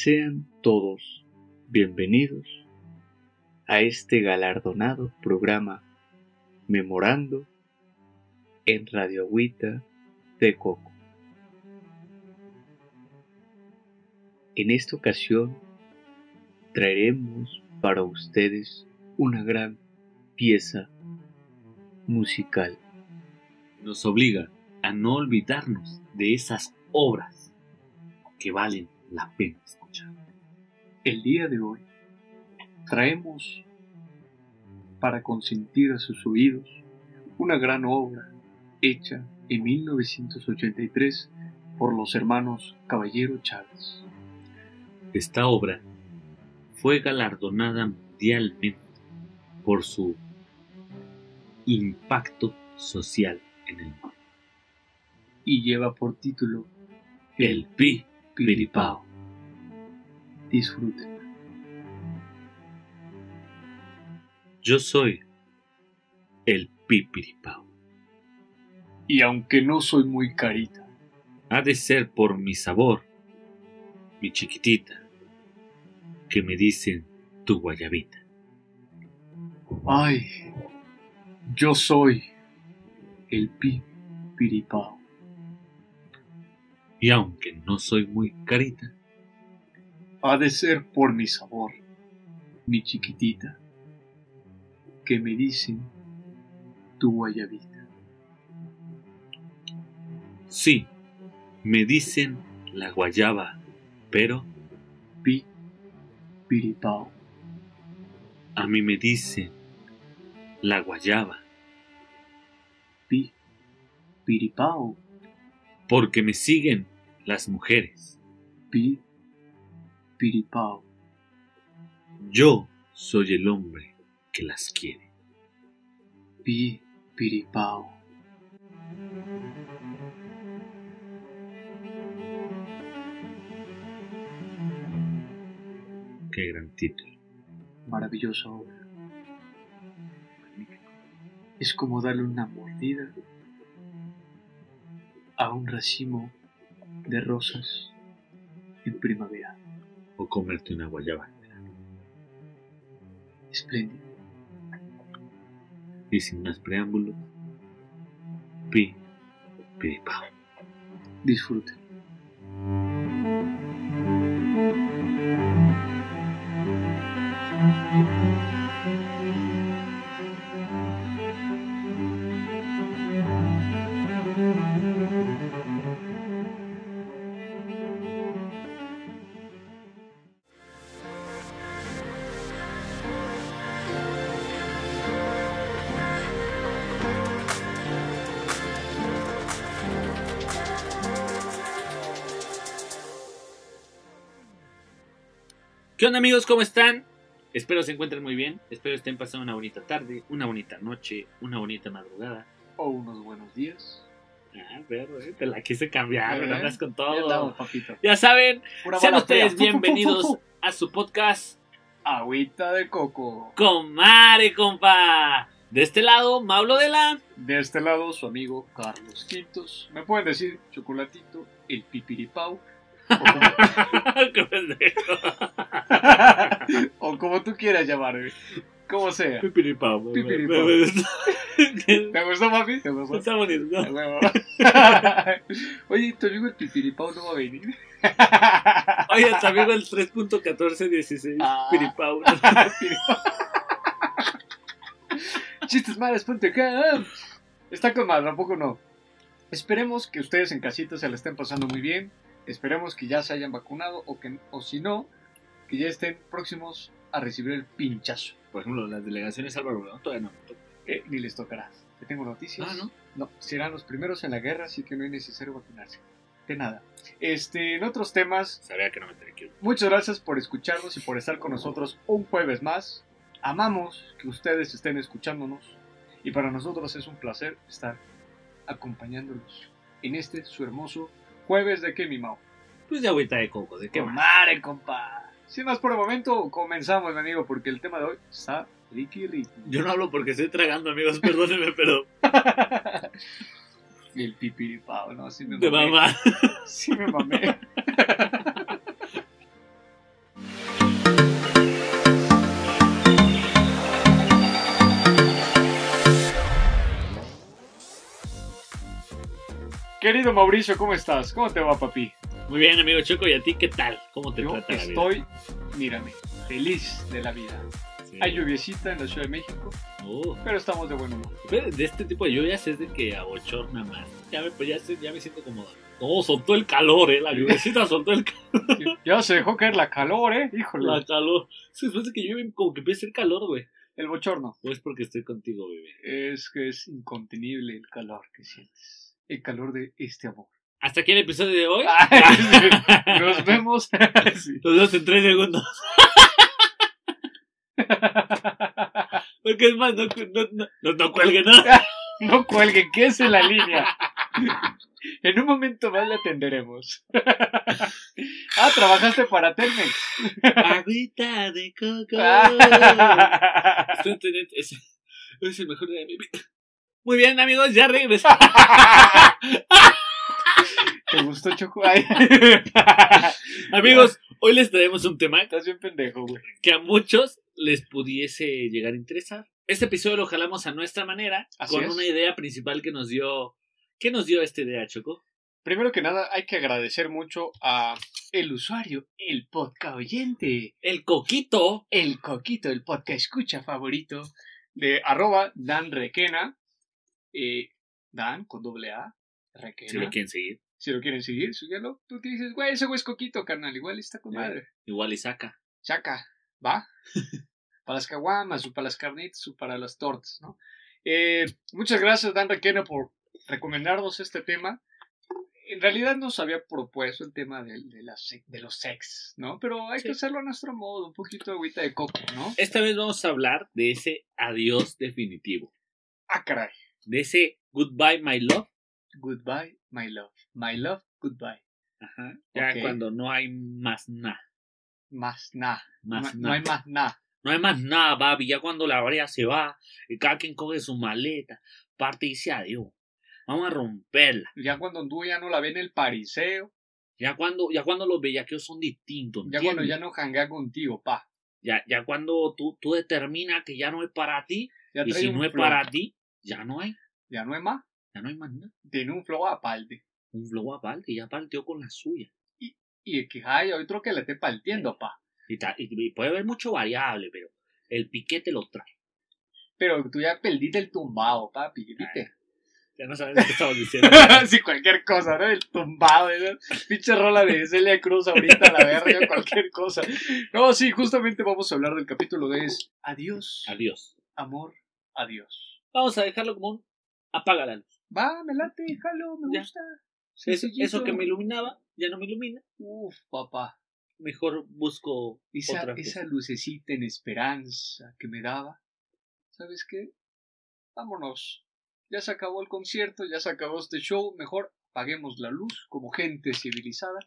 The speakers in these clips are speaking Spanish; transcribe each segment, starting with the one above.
Sean todos bienvenidos a este galardonado programa Memorando en Radio Agüita de Coco. En esta ocasión traeremos para ustedes una gran pieza musical. Nos obliga a no olvidarnos de esas obras que valen la pena escuchar. El día de hoy traemos para consentir a sus oídos una gran obra hecha en 1983 por los hermanos Caballero Chávez. Esta obra fue galardonada mundialmente por su impacto social en el mundo. Y lleva por título El Pi Piripao. Disfruten. Yo soy el Pipiripao. Y aunque no soy muy carita, Ha de ser por mi sabor, mi chiquitita, que me dicen tu guayabita. ay, yo soy el Pi Piripao. Y aunque no soy muy carita, Ha de ser por mi sabor, mi chiquitita, que me dicen tu guayabita. sí, me dicen la guayaba, pero Pi Piripao. a mí me dicen la guayaba, Pi Piripao. porque me siguen las mujeres. Pi Piripao. Yo soy el hombre que las quiere. Pi Piripao. Qué gran título. Maravillosa obra. Es como darle una mordida a un racimo de rosas en primavera. O comerte una guayaba. Espléndido. Y sin más preámbulos, pi, piripao. Disfruten. Onda amigos? ¿Cómo están? Espero se encuentren muy bien. Espero estén pasando una bonita tarde, una bonita noche, una bonita madrugada. O unos buenos días. Ah, perro, eh, te la quise cambiar, Eh, andas con Ya andamos, todo. papito. Ya saben, Pura sean ustedes fea. Fu, fu, fu, bienvenidos fu, a su podcast Agüita de coco. Comare, compa. De este lado, Maulo de la. De este lado, su amigo Carlos Quintos. Me pueden decir chocolatito, el pipiripau. O como, o tú quieras llamarme. Como sea. Pipiripao, Pipiripao. ¿Te gustó, papi? ¿Te gustó? Está bonito. Oye, tu amigo el pipiripau no va a venir. Oye, tu amigo el 3.1416, Ah. Piripao. Chistesmalas.com Está con mal, tampoco no. Esperemos que ustedes en casita se la estén pasando muy bien. Esperemos que ya se hayan vacunado o que o si no, que ya estén próximos a recibir el pinchazo. Por ejemplo, las delegaciones Álvaro Obregón todavía no. Eh, ni les tocará. Te tengo noticias. Ah, ¿no? No, serán los primeros en la guerra, así que no es necesario vacunarse. De nada. Este, en otros temas, Sabía que no me tenía que ir. Muchas gracias por escucharnos y por estar con nosotros un jueves más. Amamos que ustedes estén escuchándonos y para nosotros es un placer estar acompañándolos en este su hermoso jueves de que mi Mau. Pues de agüita de coco, ¿de qué ¡Qué más? madre, compa! Sin más por el momento, comenzamos, mi amigo, porque el tema de hoy está ricky ricky. Yo no hablo porque estoy tragando, amigos, perdónenme, pero el pipiripao, ¿no? Sí me de mamé. mamá. Sí me mamé. Querido Mauricio, ¿cómo estás? ¿Cómo te va, papi? Muy bien, amigo Choco, ¿y a ti qué tal? ¿Cómo te Yo trata la vida? estoy, mírame, feliz de la vida. Sí. Hay lluviecita en la Ciudad de México, Oh, pero estamos de buen humor. pero de este tipo de lluvias es de que abochorna más. Ya me, pues ya, ya me siento como... No, soltó el calor, eh. La lluvecita soltó el calor. Ya se dejó caer la calor, ¿eh? Híjole. La calor. Después de que llueve, como que empieza hacer calor, güey. El bochorno. O es porque estoy contigo, bebé. Es que es incontenible el calor que sientes. El calor de este amor. Hasta aquí el episodio de hoy. Nos vemos. Sí. Nos vemos en tres segundos. Porque es más, no, no, no, no, no cuelguen, ¿no? No cuelguen, que es en la línea. En un momento más le atenderemos. Ah, trabajaste para Telmex. Agüita de coco. Es, es el mejor de mi vida. Muy bien, amigos, ya regresé. ¿Te gustó Choco? Amigos, hoy les traemos un tema Estás bien pendejo, güey. que a muchos les pudiese llegar a interesar. Este episodio lo jalamos a nuestra manera, Así con es. una idea principal que nos dio. ¿Qué nos dio esta idea, Choco? Primero que nada, hay que agradecer mucho a el usuario, el podcast oyente, El coquito. el coquito, el podcast escucha favorito de arroba Dan Requena. Eh, Dan con doble A. Requena. Si lo quieren seguir, Si lo quieren seguir, síguelo. Tú que dices, güey, ese güey es coquito, carnal. Igual está con madre. igual y saca. Chaca, ¿va? para las caguamas, o para las carnitas, o para las tortas, ¿no? Eh, muchas gracias, Dan Requena, por recomendarnos este tema. En realidad nos había propuesto el tema de, de, la se- de los sex, ¿no? Pero hay Sí. que hacerlo a nuestro modo, un poquito de agüita de coco, ¿no? Esta vez vamos a hablar de ese adiós definitivo. Ah, caray. De ese goodbye, my love. Goodbye, my love. My love, goodbye. Ajá. Ya cuando no hay más nada. Más nada. No, no hay más nada. No hay más nada, papi. Ya cuando la brea se va, y cada quien coge su maleta, parte y dice adiós. Vamos a romperla. Ya cuando tú ya no la ves en el pariseo, Ya cuando, ya cuando los bellaqueos son distintos. ya cuando ¿entiendes? ya no janguea contigo, pa. ya, ya cuando tú, tú determinas que ya no es para ti, Ya y si no es para ti, ya no hay. Ya no es más. Ya no hay más nada. Tiene un flow aparte. Un flow aparte, ya partió con la suya. Y el que hay otro que le esté partiendo, pa. Y, ta- y- y puede haber mucho variable, pero el piquete lo trae. Pero tú ya perdiste el tumbado, papi, ¿viste? Ya no sabes qué estamos diciendo. sí, cualquier cosa, ¿no? El tumbado, ¿no? Pinche rola de Celia Cruz ahorita, la verga, cualquier cosa. No, sí, justamente vamos a hablar del capítulo de es Adiós, Adiós. amor, adiós. Vamos a dejarlo como un apaga la luz. Va, me late, jalo, me Ya. gusta. Eso, eso que me iluminaba, ya no me ilumina. Uf, papá. Mejor busco Esa, otra esa lucecita en esperanza que me daba. ¿Sabes qué? Vámonos. Ya se acabó el concierto, ya se acabó este show. Mejor apaguemos la luz como gente civilizada.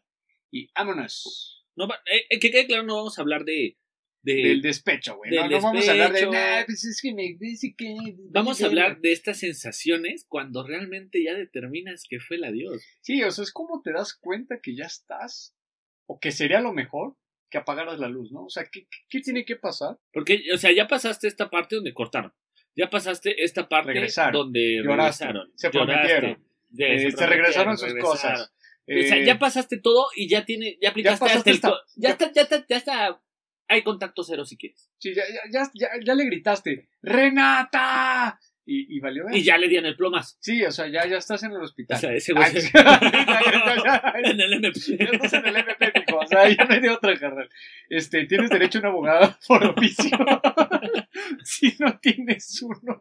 Y vámonos. No, eh, eh, que quede claro, no vamos a hablar de. De- Del despecho, güey. No, vamos a hablar de. "Nah, pues es que me dice que. vamos a hablar de estas sensaciones cuando realmente ya determinas que fue el adiós. Sí, o sea, es como te das cuenta que ya estás. O que sería lo mejor que apagaras la luz, ¿no? O sea, ¿qué, qué- tiene que pasar? Porque, o sea, ya pasaste esta parte donde cortaron. Ya pasaste esta parte Regresaron. donde Lloraste. regresaron. Se Lloraste. prometieron. Ya, Eh, se prometieron, regresaron sus regresaron. cosas. o sea, Eh, ya pasaste todo y ya tiene, ya aplicaste hasta el ya- está, ya está, ya está, hay contacto cero si quieres. Sí, ya, ya, ya, ya, le gritaste, ¡Renata! Y, y valió. Y ya le dieron el plomas. Sí, o sea, ya, ya estás en el hospital. O sea, ese güey Ay, se- ya, en el MP. ya estás en el MP, O sea, ya no hay de otra, carnal. Este, tienes derecho a un abogado por oficio. si no tienes uno,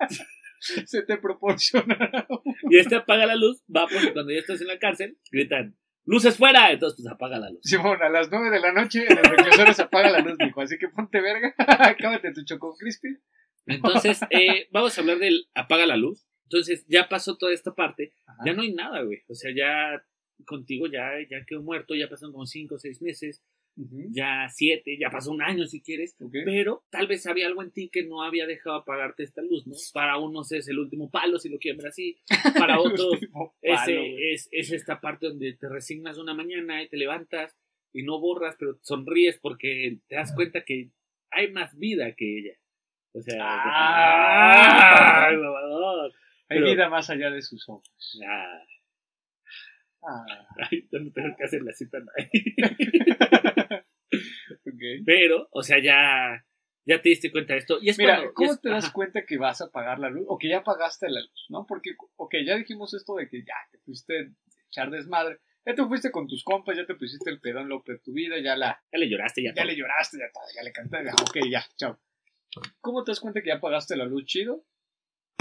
se te proporciona. Y este apaga la luz, va porque cuando ya estás en la cárcel, gritan, luces fuera, entonces pues apaga la luz. Simón, a las nueve de la noche en el reclusorio se apaga la luz, mijo. Así que ponte verga. Acábate tu choco crispy. Entonces, eh, vamos a hablar del apaga la luz. Entonces, ya pasó toda esta parte, Ajá. ya no hay nada, güey. O sea, ya contigo ya, ya quedó muerto, ya pasaron como cinco o seis meses, Ya siete, ya pasó un año si quieres. Pero tal vez había algo en ti que no había dejado apagarte esta luz, ¿no? Para unos es el último palo, si lo quieren ver así. Para otros ese es, es esta parte donde te resignas una mañana y te levantas y no borras, pero sonríes porque te das cuenta que hay más vida que ella. O sea, Ah. Hay vida más allá de sus ojos. Ah, Ah, Ay, no tengo que hacer la cita. Pero, o sea, ya, ya te diste cuenta de esto. Y es Mira, cuando- ¿cómo es- te das ajá. cuenta que vas a pagar la luz? O que ya pagaste la luz, ¿no? Porque, ok, ya dijimos esto de que ya te fuiste echar desmadre. Ya te fuiste con tus compas, ya te pusiste el pedón loco de tu vida, ya la, Ya le lloraste, ya, ya todo. le lloraste, ya todo, ya le cantaste, ok, ya, chao. ¿Cómo te das cuenta que ya pagaste la luz chido?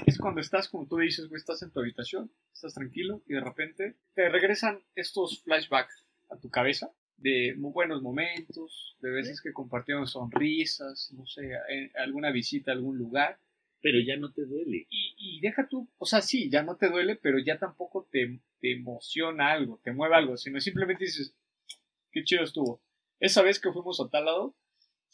Es cuando estás, como tú dices, güey, estás en tu habitación, estás tranquilo y de repente te regresan estos flashbacks a tu cabeza de muy buenos momentos, de veces que compartieron sonrisas, no sé, alguna visita a algún lugar. Pero ya no te duele. Y, y deja tú, o sea, sí, ya no te duele, pero ya tampoco te, te emociona algo, te mueve algo, sino simplemente dices, qué chido estuvo. Esa vez que fuimos a tal lado,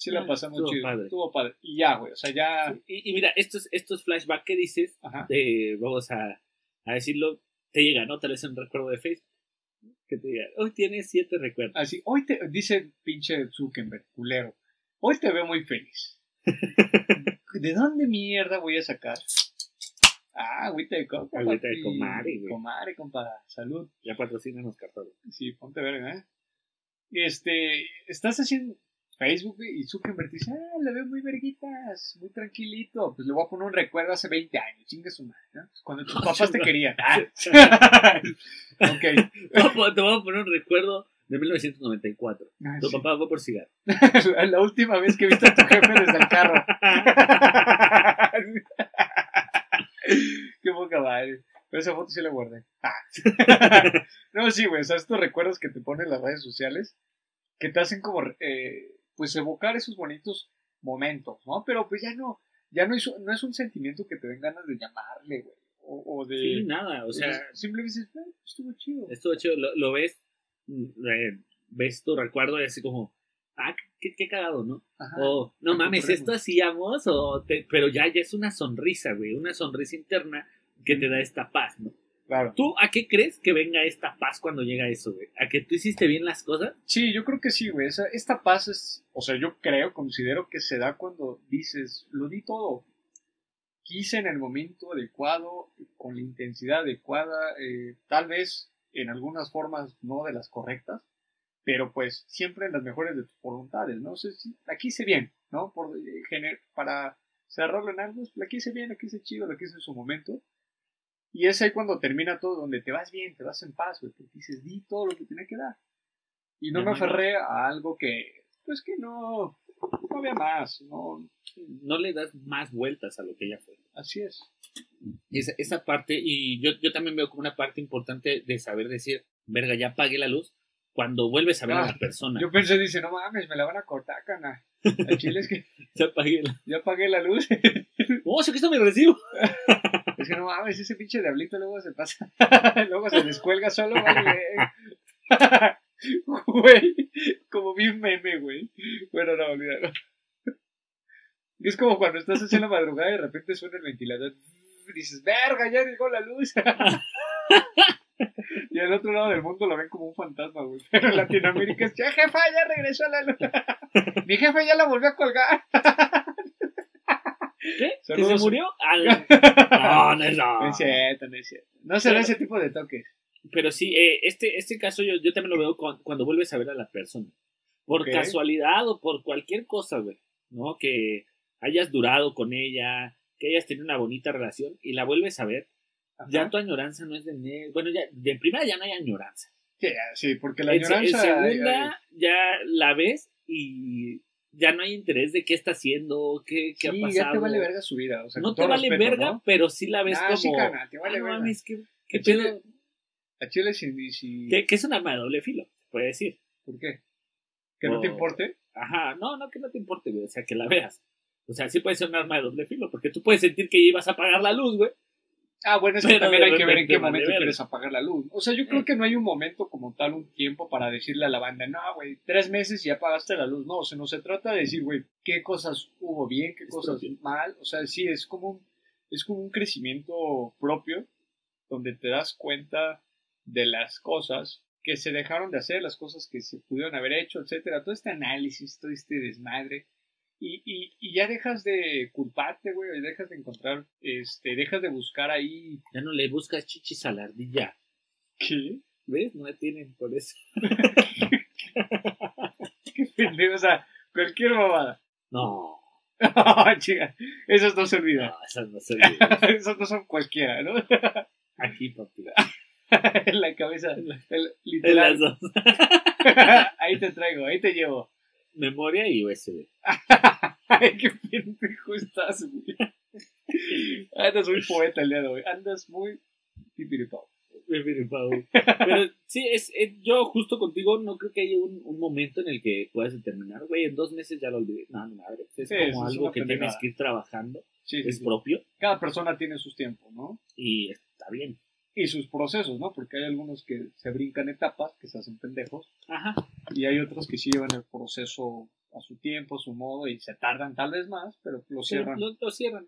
sí la pasamos estuvo chido. padre. Estuvo padre. Y ya, güey, o sea, ya. Y, y mira, estos, estos flashbacks que dices, de, vamos a, a decirlo, te llega, ¿no? Tal vez un recuerdo de Facebook. Que te diga, hoy tienes siete recuerdos. Así, hoy te, dice pinche Zuckerberg, culero, hoy te veo muy feliz. ¿De dónde mierda voy a sacar? Ah, agüita de coco. Agüita de comare, güey. Comare, compa. Salud. Ya patrocinan los cartones. Sí, ponte verga, ¿eh? Este, estás haciendo Facebook y Zuckerberg dice, ah, le veo muy verguitas, muy tranquilito. Pues le voy a poner un recuerdo hace 20 años, chingue su madre, ¿no? Pues Cuando tus papás te querían. Ah. ok. Te voy a- te voy a poner un recuerdo de 1994. Ah, Tu sí. papá fue por cigarro. La última vez que viste a tu jefe desde el carro. Qué poca madre. Pero esa foto sí la guardé. Ah. no, sí, güey. O sea, estos recuerdos que te ponen las redes sociales que te hacen como, eh, pues, evocar esos bonitos momentos, ¿no? Pero pues ya no, ya no es, no es un sentimiento que te den ganas de llamarle, güey. O, o de. Sí, nada, o sea, simplemente dices, "Ah, estuvo chido. estuvo chido. Lo, lo ves, mm, eh, ves tu recuerdo y así como, ah, qué, qué cagado, ¿no? Ajá. O, no mames, esto hacíamos, o te- pero ya, ya es una sonrisa, güey, una sonrisa interna que te da esta paz, ¿no? Claro. ¿Tú a qué crees que venga esta paz cuando llega eso, güey? ¿A que tú hiciste bien las cosas? Sí, yo creo que sí, güey. Esa- esta paz es, o sea, yo creo, considero que se da cuando dices, lo di todo. Quise en el momento adecuado, con la intensidad adecuada, eh, tal vez en algunas formas no de las correctas, pero pues siempre en las mejores de tus voluntades, ¿no? O sea, sí, la quise bien, ¿no? Por, eh, gener- para cerrarlo en algo, la quise bien, la quise chido, la quise en su momento. Y es ahí cuando termina todo, donde te vas bien, te vas en paz, güey, porque dices, di todo lo que tenía que dar. Y no me aferré a algo que, pues que no, no había más, no, No le das más vueltas a lo que ya fue. así es. Esa, esa parte, y yo, yo también veo como una parte importante de saber decir, verga, ya apagué la luz, cuando vuelves a ver a Ah, la persona. Yo pensé, dice, no mames, me la van a cortar, cana. El chile es que Ya apagué la... ya apagué la luz. ¡Oh, se quita mi recibo! Es que no mames, ese pinche diablito luego se pasa. luego se descuelga solo, vale. Güey, como bien meme, güey. Bueno, no, olvídalo. Es como cuando estás en la madrugada y de repente suena el ventilador. Y dices, verga, ya llegó la luz. y al otro lado del mundo lo ven como un fantasma, güey. Pero en Latinoamérica es, ya jefa, ya regresó la luz. Mi jefe ya la volvió a colgar. ¿Qué? ¿Que se murió? Al- No, no es No no. es cierto, no es cierto. No se da Pero- ese tipo de toques. Pero sí, eh, este, este caso yo, yo también lo veo cu- cuando vuelves a ver a la persona. Por casualidad o por cualquier cosa, güey. ¿No? Que hayas durado con ella, que hayas tenido una bonita relación y la vuelves a ver. Ya tu añoranza no es de... Bueno, ya de primera ya no hay añoranza. Sí, sí, porque la En, se- en añoranza. segunda ya la ves y ya no hay interés de qué está haciendo, qué, qué ha sí, pasado. ya te vale verga su vida. O sea, no te vale respeto, verga, ¿no? pero sí la ves como... sí, te vale "Ah, verga". mames, ¿qué, qué A Chile- pedo? A Chile sí. sí- Que, que es un arma de doble filo, puede decir. ¿Por qué? ¿Que no te importe? Ajá, no, no, que no te importe, güey. O sea, que la veas. O sea, sí puede ser un arma de doble filo, porque tú puedes sentir que ibas a apagar la luz, güey. Ah, bueno, es que Pero también hay que ver en qué momento quieres apagar la luz. O sea, yo creo que no hay un momento como tal, un tiempo para decirle a la banda, no, güey, tres meses y ya apagaste la luz. No, o sea, no se trata de decir, güey, qué cosas hubo bien, qué Es cosas propio. mal. O sea, sí, es como un, es como un crecimiento propio donde te das cuenta de las cosas que se dejaron de hacer, las cosas que se pudieron haber hecho, etcétera. Todo este análisis, todo este desmadre. Y, y, y ya dejas de culparte, güey, dejas de encontrar, este, dejas de buscar ahí Ya no le buscas chichis a la ardilla. ¿Qué? ¿Ves? No tienen por eso. Qué pendejo, o sea, cualquier mamada. No, Chica, esos no se olvidan. no, esas no se olvidan. esos no son cualquiera, ¿no? Aquí, papi. en la cabeza, el- De las literal. dos. ahí te traigo, ahí te llevo. Memoria y USB. Ay, qué pendejo estás, güey. Andas muy poeta el día de hoy. Andas muy pipiripao. Pero sí, es, es- yo justo contigo no creo que haya un, un momento en el que puedas determinar, güey, en dos meses ya lo olvidé. No, no, madre. Es Sí, como algo que tienes que ir trabajando, Sí, sí, es propio Cada persona tiene sus tiempos, ¿no? y está bien. Y sus procesos, ¿no? Porque hay algunos que se brincan etapas, que se hacen pendejos, Ajá. y hay otros que sí llevan el proceso a su tiempo, a su modo, y se tardan tal vez más, pero lo cierran. Lo, lo cierran.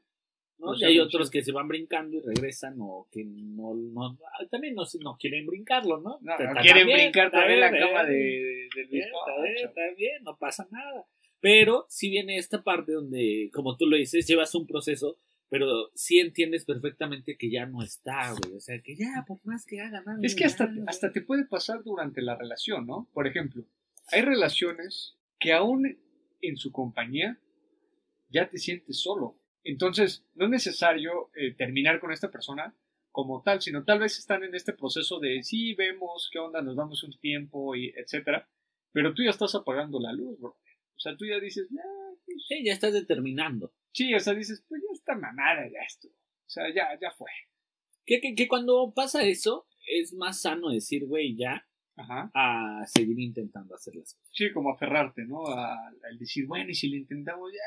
¿no? Lo y hay otros sí. que se van brincando y regresan o que no, no ah, también no, no quieren brincarlo, ¿no? No, no quieren bien, brincar también la cama de, del Bien, está bien, bizcocho. está bien, no pasa nada. Pero si viene esta parte donde, como tú lo dices, llevas un proceso, pero sí entiendes perfectamente que ya no está, güey. O sea, que ya, por más que haga nada. Es que hasta, ya, hasta te puede pasar durante la relación, ¿no? Por ejemplo, hay relaciones que aún en su compañía ya te sientes solo. Entonces, no es necesario eh, terminar con esta persona como tal, sino tal vez están en este proceso de sí, vemos qué onda, nos damos un tiempo, y etcétera, pero tú ya estás apagando la luz, bro. O sea, tú ya dices, "Ah, pues, Sí, ya estás determinando. sí, o sea, dices, pues ya está mamada, ya esto. O sea, ya, ya fue. Que, que, que cuando pasa eso, es más sano decir, güey, ya, Ajá. a seguir intentando hacer las cosas. Sí, como aferrarte, ¿no? Al decir, bueno, y si lo intentamos ya,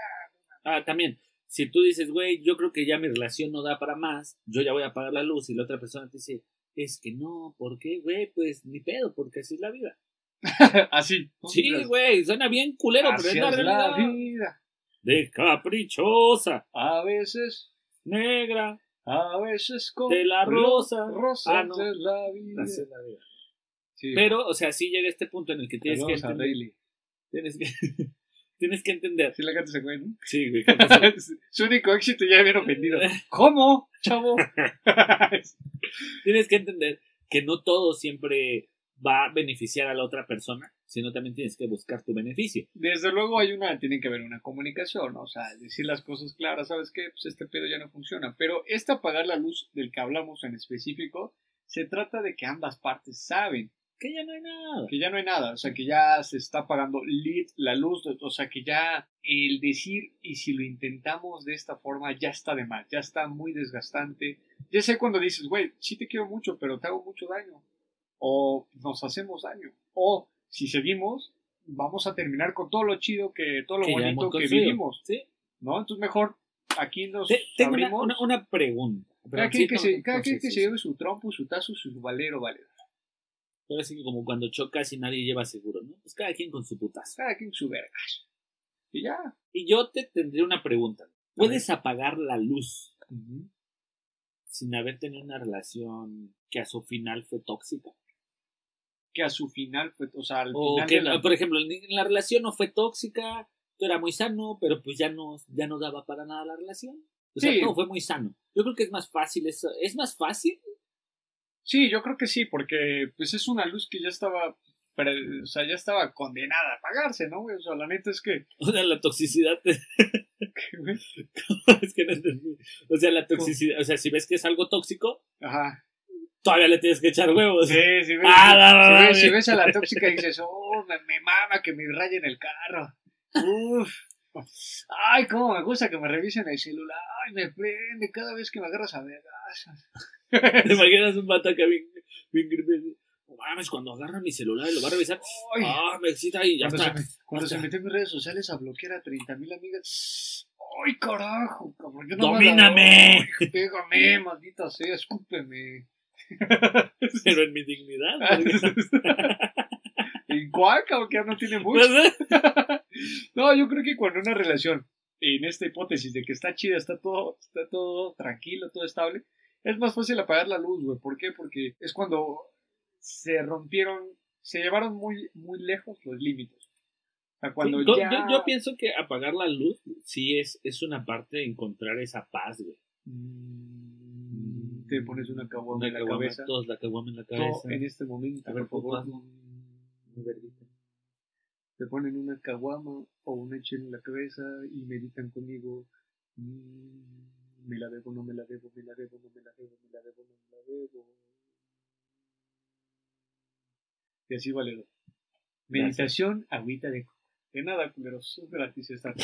Ah, también, si tú dices, güey, yo creo que ya mi relación no da para más, yo ya voy a apagar la luz y la otra persona te dice, es que no, ¿por qué, güey? Pues ni pedo, porque así es la vida. Así. Sí, güey, suena bien culero, pero es Así la es la realidad. vida. De caprichosa, A veces, negra, a veces con De la rosa. Rosa Ah, no. es la vida. así es la vida. Sí, Pero, o sea, sí llega este punto en el que tienes que saludos entender. Tienes que, tienes que entender. Sí, la canta güey, ¿no? Sí, güey. Su único éxito ya bien ofendido. ¿Cómo, chavo? tienes que entender que no todo siempre va a beneficiar a la otra persona, sino también tienes que buscar tu beneficio. Desde luego hay una, tiene que haber una comunicación, ¿no? O sea, decir las cosas claras, ¿sabes qué? Pues este pedo ya no funciona. Pero este apagar la luz del que hablamos en específico, se trata de que ambas partes saben Que ya no hay nada. que ya no hay nada, o sea, que ya se está apagando lit, la luz, o sea, que ya el decir y si lo intentamos de esta forma ya está de más, ya está muy desgastante. Ya sé cuando dices, güey, sí te quiero mucho, pero te hago mucho daño, o nos hacemos daño, o si seguimos, vamos a terminar con todo lo chido que, todo lo Que bonito que vivimos, Sí. ¿no? Entonces mejor aquí nos Te- tengo una, abrimos. una, una pregunta. cada quien que, se, cada quien que lleve su trompo, su tazo, su valero, valero. Ahora sí que como cuando chocas y nadie lleva seguro, ¿no? Pues cada quien con su putazo. Cada quien su vergas. Y ya. Y yo te tendría una pregunta. ¿Puedes apagar la luz sin haber tenido una relación que a su final fue tóxica? Que a su final fue, o sea, al O final que, de la- por ejemplo, la relación no fue tóxica, todo era muy sano, pero pues ya no, ya no daba para nada la relación. O sea, Sí. todo fue muy sano. Yo creo que es más fácil eso. Es más fácil. Sí, yo creo que sí, porque pues es una luz que ya estaba, pre- o sea, ya estaba condenada a apagarse, ¿no? O sea, la neta es que, O sea, la toxicidad. güey, es que no entendí. O sea, la toxicidad. O sea, si ves que es algo tóxico, ajá. Todavía le tienes que echar huevos. Sí, si ves, Ah, no, no, si, ves, si no. ves a la tóxica y dices, oh, me, me mama que me rayen el carro. Uf. Ay, cómo me gusta que me revisen el celular. Ay, me prende cada vez que me agarras a vergas. ¿Te imaginas un vato bien, bien creepy? No mames, cuando agarra mi celular y lo va a revisar. Ay, Ah, me excita y ya cuando se, me- cuando se metió en mis redes sociales a bloquear a 30 mil amigas. ¡Ay, carajo! cabrón! Yo no ¡Domíname! Pégame, maldita sea, escúpeme. Pero en mi dignidad. ¿En cuál? Que ya no tiene mucho. No yo creo que cuando una relación, en esta hipótesis de que está chida, está todo, está todo tranquilo, todo estable, es más fácil apagar la luz, güey. ¿Por qué? Porque es cuando se rompieron, se llevaron muy, muy lejos los límites. O sea, cuando Sí, ya... yo- yo pienso que apagar la luz sí es, es una parte de encontrar esa paz, güey. Mm, te pones una caguama Una en la caguama, cabeza. todos la caguama en la cabeza. en este momento, A ver, por favor, verguita. te ponen una caguama o una chela en la cabeza y meditan conmigo. mm, me la debo, no me la debo, me la debo, no me la debo, me la debo, no me la debo. Y así vale. Meditación, agüita de. De nada, culeros, es gratis esta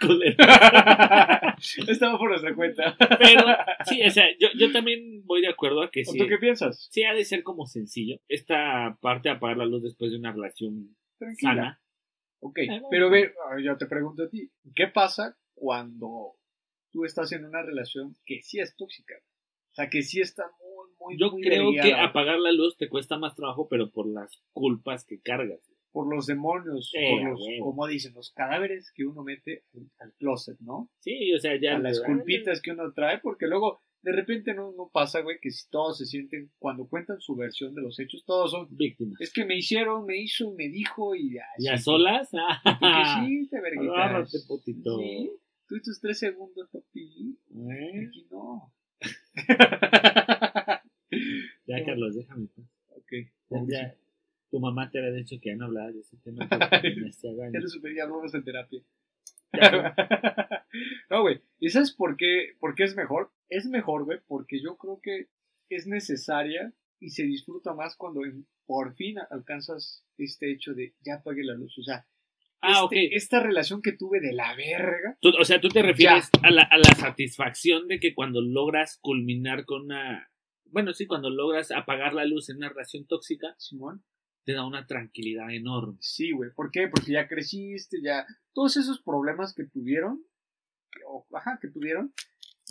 Culero. Estaba por nuestra cuenta. Pero, sí, o sea, yo, yo también voy de acuerdo a que ¿O sí. ¿Tú qué piensas? Sí, ha de ser como sencillo. Esta parte de apagar la luz después de una relación Tranquila. sana. Ok, pero ve, ahora yo te pregunto a ti, ¿qué pasa cuando tú estás en una relación que sí es tóxica? O sea, que sí está muy, muy, Yo muy creo que apagar la luz te cuesta más trabajo, pero por las culpas que cargas. Por los demonios, por los, como dicen, los cadáveres que uno mete al, closet, ¿no? Sí, o sea, ya. a las culpitas que uno trae, porque luego de repente no, no pasa, güey, que si todos se sienten, cuando cuentan su versión de los hechos, todos son, Víctimas. es que me hicieron, me hizo, me dijo y ya. ¿Y a solas? Porque sí, te verguitas. Potito. Sí, tú y tus tres segundos, papi. ¿Eh? Aquí no. Ya, Carlos, déjame. ok. Ya, ya, tu mamá te había dicho que ya no hablaba de ese tema. hacía Ya lo supe, ya en terapia. No, güey. ¿Y sabes por qué, por qué es mejor? Es mejor, güey, porque yo creo que es necesaria y se disfruta más cuando en- por fin alcanzas este hecho de ya apague la luz. O sea, Ah, este- esta relación que tuve de la verga. Tú- o sea, tú te refieres a la, a la satisfacción de que cuando logras culminar con una. Bueno, sí, cuando logras apagar la luz en una relación tóxica, Simón. Te da una tranquilidad enorme. Sí, güey. ¿Por qué? Porque ya creciste, ya. Todos esos problemas que tuvieron, o, ajá, que tuvieron,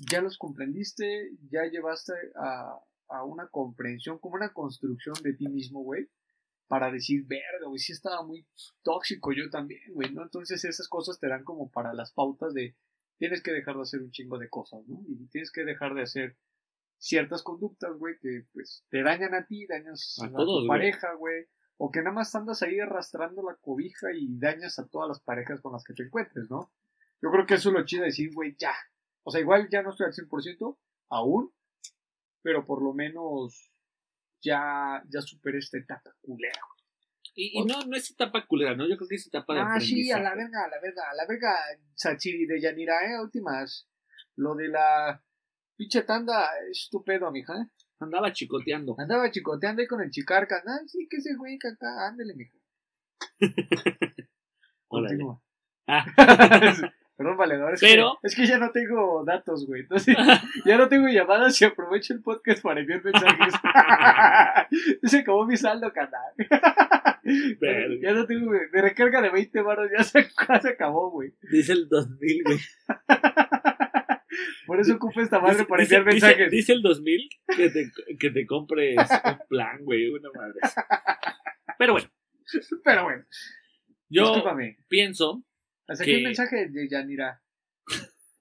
ya los comprendiste, ya llevaste a, a una comprensión, como una construcción de ti mismo, güey. Para decir, verga, güey, sí estaba muy tóxico yo también, güey, ¿no? Entonces esas cosas te dan como para las pautas de tienes que dejar de hacer un chingo de cosas, ¿no? Y tienes que dejar de hacer ciertas conductas, güey, que pues te dañan a ti, dañas A a, todos, tu pareja, güey. O que nada más andas ahí arrastrando la cobija y dañas a todas las parejas con las que te encuentres, ¿no? Yo creo que eso es lo chido de decir, güey, ya. O sea, igual ya no estoy al 100% aún, pero por lo menos ya, ya superé esta etapa culera. Y, y no, no es etapa culera, ¿no? Yo creo que es etapa de Ah, sí, a la verga, a la verga, a la verga, Sachiri de Yanira, eh, últimas. Lo de la pinche tanda, es tu pedo, mija. ¿eh? Andaba chicoteando. Andaba chicoteando ahí con el chicarca. Ah, sí, que ese güey que acá, ándele. Órale. Continúa. Ah. Perdón, valedor. Es, Pero- que, es que ya no tengo datos, güey. Entonces, ya no tengo llamadas y aprovecho el podcast para enviar mensajes. se acabó mi saldo, canal. Ya no tengo, güey. Mi recarga de 20 baros ya se, se acabó, güey. Dice el 2000, güey. Por eso ocupo esta madre para Dice- enviar dice- mensajes. Dice el 2000 que te, que te compres un plan, güey, una madre. Pero bueno, Pero bueno, yo discúlpame. pienso, Hasta que- aquí el mensaje de Yanira.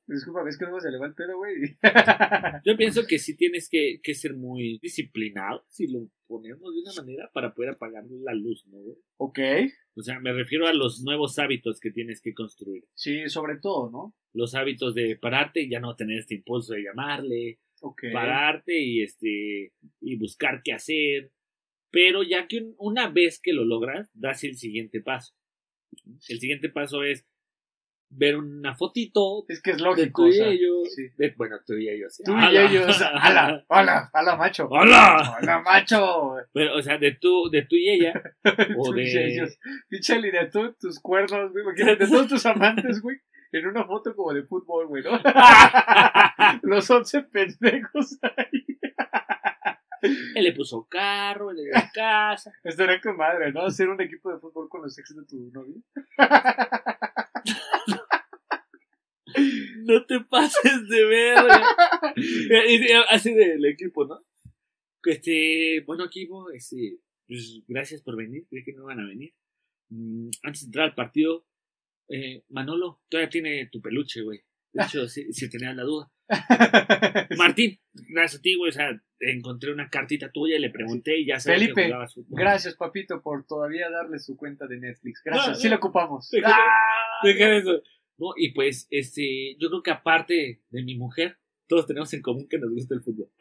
Discúlpame, es que luego se le va el pedo, güey. yo pienso que sí tienes que, que ser muy disciplinado, si lo ponemos de una manera, para poder apagar la luz, ¿no? güey? ok. O sea, me refiero a los nuevos hábitos que tienes que construir. Sí, sobre todo, ¿no? Los hábitos de pararte y ya no tener este impulso de llamarle, pararte y este y buscar qué hacer. Pero ya que un- una vez que lo logras, das el siguiente paso. El siguiente paso es ver una fotito Es que es de lógico. tú o y sea, ellos. sí. de- bueno, tú y ellos. Tú y ellos. ¡Hala! ¡Hala! ¡Hala, macho! ¡Hala! ¡Hala, macho! Pero, o sea, de tú, de tú y ella. o Tú y de. ellos. Pinche de tú, tus cuernos, güey. De todos tus amantes, güey. En una foto como de fútbol, güey, ¿no? Los 11 pendejos ahí. Él le puso carro, él le dio casa. Estaría con madre, ¿no? Hacer un equipo de fútbol con los ex de tu novio. No te pases de verga. Así del equipo, ¿no? Este, bueno, equipo, este, pues, gracias por venir. Creí que no van a venir. Mm, antes de entrar al partido, eh, Manolo, todavía tiene tu peluche, güey. De hecho, si, si tenías la duda. Martín, gracias a ti, güey. O sea, encontré una cartita tuya y le pregunté y ya sabía Felipe, que jugabas fútbol. Gracias, papito, por todavía darle su cuenta de Netflix. Gracias, No, sí no. lo ocupamos. Deja- ¡Ah! Deja eso. No, y pues, este, yo creo que aparte de mi mujer, todos tenemos en común que nos gusta el fútbol.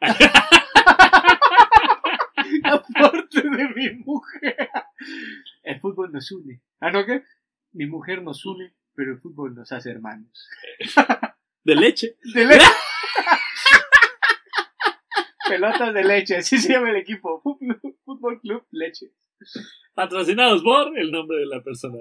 Aparte de mi mujer. El fútbol nos une. ¿Ah, no qué? Mi mujer nos une, pero el fútbol nos hace hermanos. De leche. De leche. Pelotas de leche, así se llama el equipo. Fútbol Club Leche. Patrocinados por el nombre de la persona.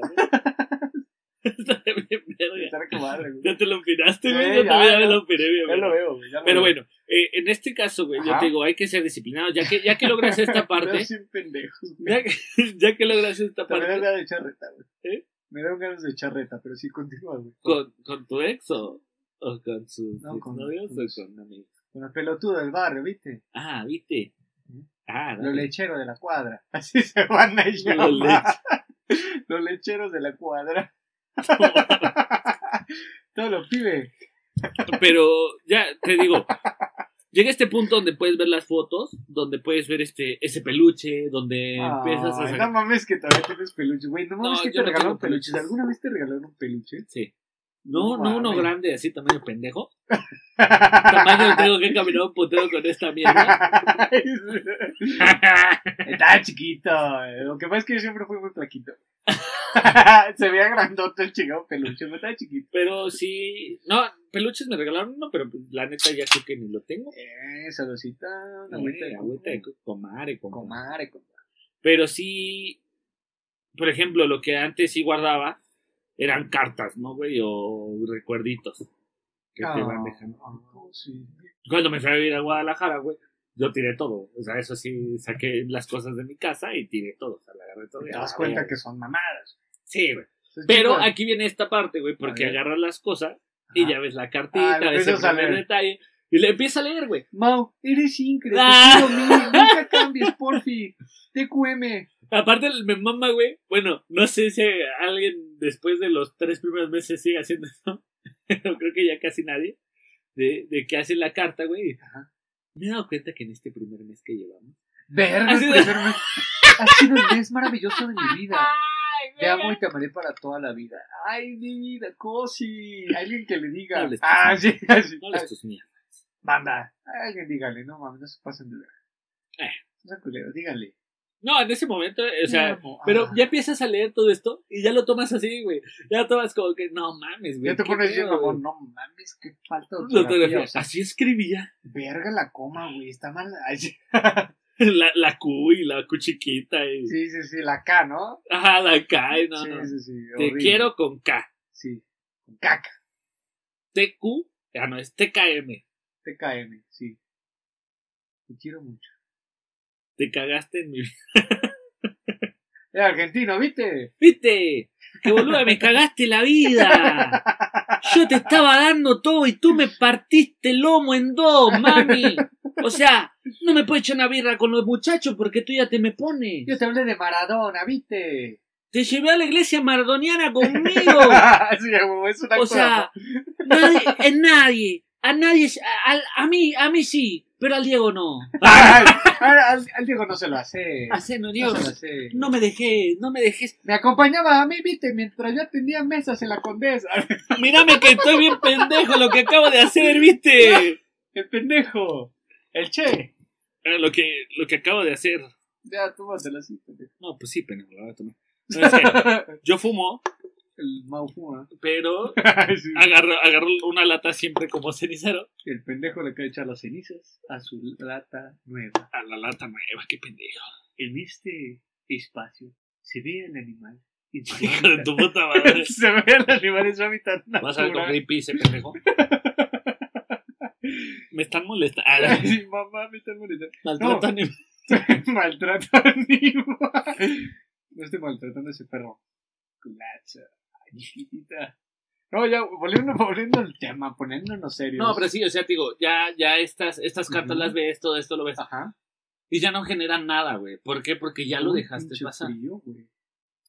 Está bien, verga. Ya te lo opinaste, güey. Sí, Yo ya, también ya me lo opiné, Ya lo veo, güey. ya lo Pero veo. bueno, eh, en este caso, güey, yo te digo, hay que ser disciplinados. Ya que, ya que logras esta parte, sin pendejos. ya que, ya que logras esta Me dan parte ganas de echar reta, güey. ¿Eh? Me ganas de echar reta, pero sí continúa, güey. con, con tu ex o, o con sus No, con- novios con- o con amigos. Con el pelotudo del barrio, ¿viste? Ah, ¿viste? Ah, Los lecheros de la cuadra. Así se van a Los llamar. Los lecheros de la cuadra. Todos los pibes. Pero ya te digo, llega este punto donde puedes ver las fotos, donde puedes ver este ese peluche, donde empiezas a no mames que todavía tienes peluches, güey. No mames No, que te regalaron peluches. peluches. ¿Alguna vez te regalaron un peluche? Sí. No, No no uno grande, así tamaño pendejo. Tamaño tengo que caminar un putero con esta mierda. Estaba chiquito. Lo que pasa es que yo siempre fui muy flaquito. Se veía grandote el chingado peluche, pero estaba chiquito. Pero sí. No, peluches me regalaron uno, pero pues, la neta ya creo que ni lo tengo. Eh, saludcita, una Eh, agüita de agüita de co- comare, comare. comare, comare. Pero sí, por ejemplo, lo que antes sí guardaba eran cartas, ¿no, güey? O recuerditos que te van dejando. Ah, sí. Cuando me fui a vivir a Guadalajara, güey, yo tiré todo. O sea, eso sí, saqué las cosas de mi casa y tiré todo. O sea, le agarré todo. Te das la cuenta que son mamadas. Sí, güey. Pero aquí viene esta parte, güey, porque agarras las cosas y ya ves la cartita, Ah, ves el primer detalle y le empieza a leer, güey. Mau, eres increíble. Ah. Nunca cambies, porfi. TQM. Aparte, me mama, güey. Bueno, no sé si alguien después de los tres primeros meses sigue haciendo eso. Pero creo que ya casi nadie. De, de que hace la carta, güey. Me he dado cuenta que en este primer mes que llevamos. Verga, de- primer mes. Ha sido el mes maravilloso de mi vida. Te amo y te amaré para toda la vida. Ay, mi vida, Cosi. Alguien que le diga. No les ah, sí, así. No les tus mías. Banda. Alguien dígale, no mames, no se pasen de ver. Eh. No sean culeros, díganle. No, en ese momento, o sea. Pero Ah. ya empiezas a leer todo esto y ya lo tomas así, güey. Ya tomas como que, no mames, güey. Ya te pones diciendo, güey. no mames, qué falta de La ortografía. ortografía. O sea, Así escribía. verga la coma, güey, está mal. La, la Q y la Q chiquita. Y... sí, sí, sí, la K, ¿no? Ajá, la K. y No, sí, no. sí, sí. Te horrible. quiero con K. Sí. Con caca. TQ. Ah, no, es TKM. TKM, sí. Te quiero mucho. Te cagaste en mi vida. Es argentino, ¿viste? ¿Viste? Que boluda, me cagaste la vida. Yo te estaba dando todo y tú me partiste el lomo en dos, mami. O sea, no me puedes echar una birra con los muchachos porque tú ya te me pones. Yo te hablé de Maradona, ¿viste? Te llevé a la iglesia maradoniana conmigo. sí, es una O cosa. sea, nadie, en nadie. A nadie, a, a- mí, a mí sí, pero al Diego no. Al, al- al- al Diego no se lo hace. Hace, no, Diego, hace. no me dejes, no me dejes. Me acompañaba a mí, viste, mientras yo atendía mesas en la condesa. Mírame que estoy bien pendejo lo que acabo de hacer, ¿viste? El pendejo. El che. Eh, Lo que, lo que acabo de hacer. Ya, tómatelo así, pendejo. No, pues sí, me lo voy a tomar. No, es que yo fumo, El Mau fuma. pero Sí. agarro, agarro una lata siempre como cenicero. El pendejo le cae echar las cenizas a su lata nueva. A la lata nueva, qué pendejo. En este espacio se ve el animal Hijo de tu puta madre. se ve el animal en su hábitat Vas a ver con natural. Greenpeace, pendejo. Me están molestando. Ay, mamá, me están molestando. Maltratan y- Maltrata animal. No estoy maltratando a ese perro. Culacha. Ay, chiquitita. No, ya, volviendo, volviendo al tema, poniéndonos serios. No, pero sí, o sea, te digo, ya, ya estas, estas cartas Ujú. las ves, todo esto lo ves. Ajá. Y ya no generan nada, güey. ¿Por qué? Porque ya lo dejaste pasar. frío, güey.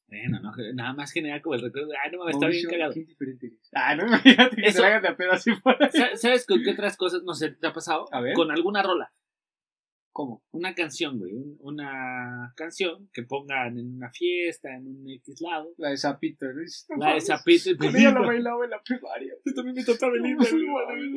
Bueno, no, nada más genera como el recuerdo. Ay, no mames, está bien cagado. qué indiferente eres. Ah, no, imagínate que Eso- te la hagan de pedo así por ahí. Sa- ¿Sabes con qué otras cosas, no sé, te ha pasado? A ver. Con alguna rola. ¿Cómo? Una canción, güey. un- Una canción que pongan en una fiesta, en un X lado. La de Zapito, ¿no? La de Zapito Con ella la no. bailaba en la primaria. Yo también me tocaba el No, himno, güey.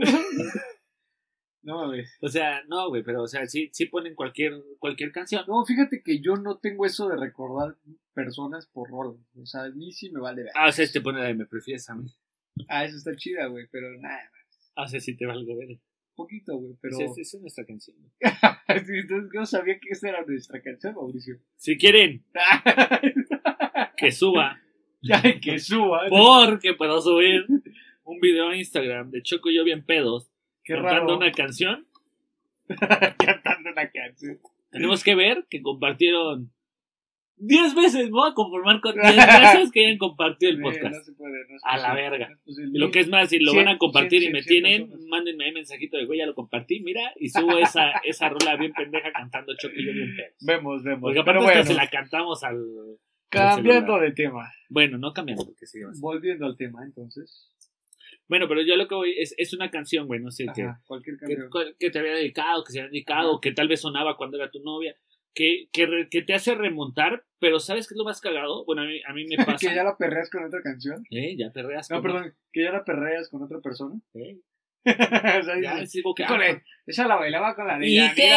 No mames. O sea, no, güey, pero o sea, sí, sí ponen cualquier, cualquier canción. No, fíjate que yo no tengo eso de recordar personas por rolas. O sea, a mí sí me vale ver. Ah, o sea, te pone la de me prefieres a mí. Ah, eso está chida, güey, pero nada, Ah, o sea, sí te valgo ver. Poquito, güey, pero... Esa es, nuestra canción. Entonces yo sabía que esa era nuestra canción, Mauricio. Si quieren que suba, Ay, que suba. porque puedo subir un video a Instagram de Choco y yo bien pedos, Qué cantando raro. una canción, Cantando una canción. tenemos que ver que compartieron 10 veces, voy a conformar con 10 veces que hayan compartido el podcast. no se puede, no es A la verga. no es posible. Y lo que es más, si lo van a compartir y me tienen, personas. mándenme ahí mensajito de güey, ya lo compartí, mira, y subo esa, esa rola bien pendeja cantando yo bien pedos. Vemos, vemos. Porque aparte bueno, se la cantamos al... cambiando celular. de tema. Bueno, no cambiando porque sí. Volviendo al tema, entonces. Bueno, pero yo lo que voy es, es una canción, güey, no sé, que, Ajá, cualquier que, canción. cual- que te había dedicado, que se había dedicado, que tal vez sonaba cuando era tu novia, que, que, te hace remontar, pero ¿sabes qué es lo más cagado? Bueno, a mí, a mí me pasa. que ya la perreas con otra canción. ¿Eh? Ya perreas. No, perdón, que ya la perreas con otra persona. ¿eh? o sea, Ya, dices, con ah, él. Esa la bailaba con la de Y que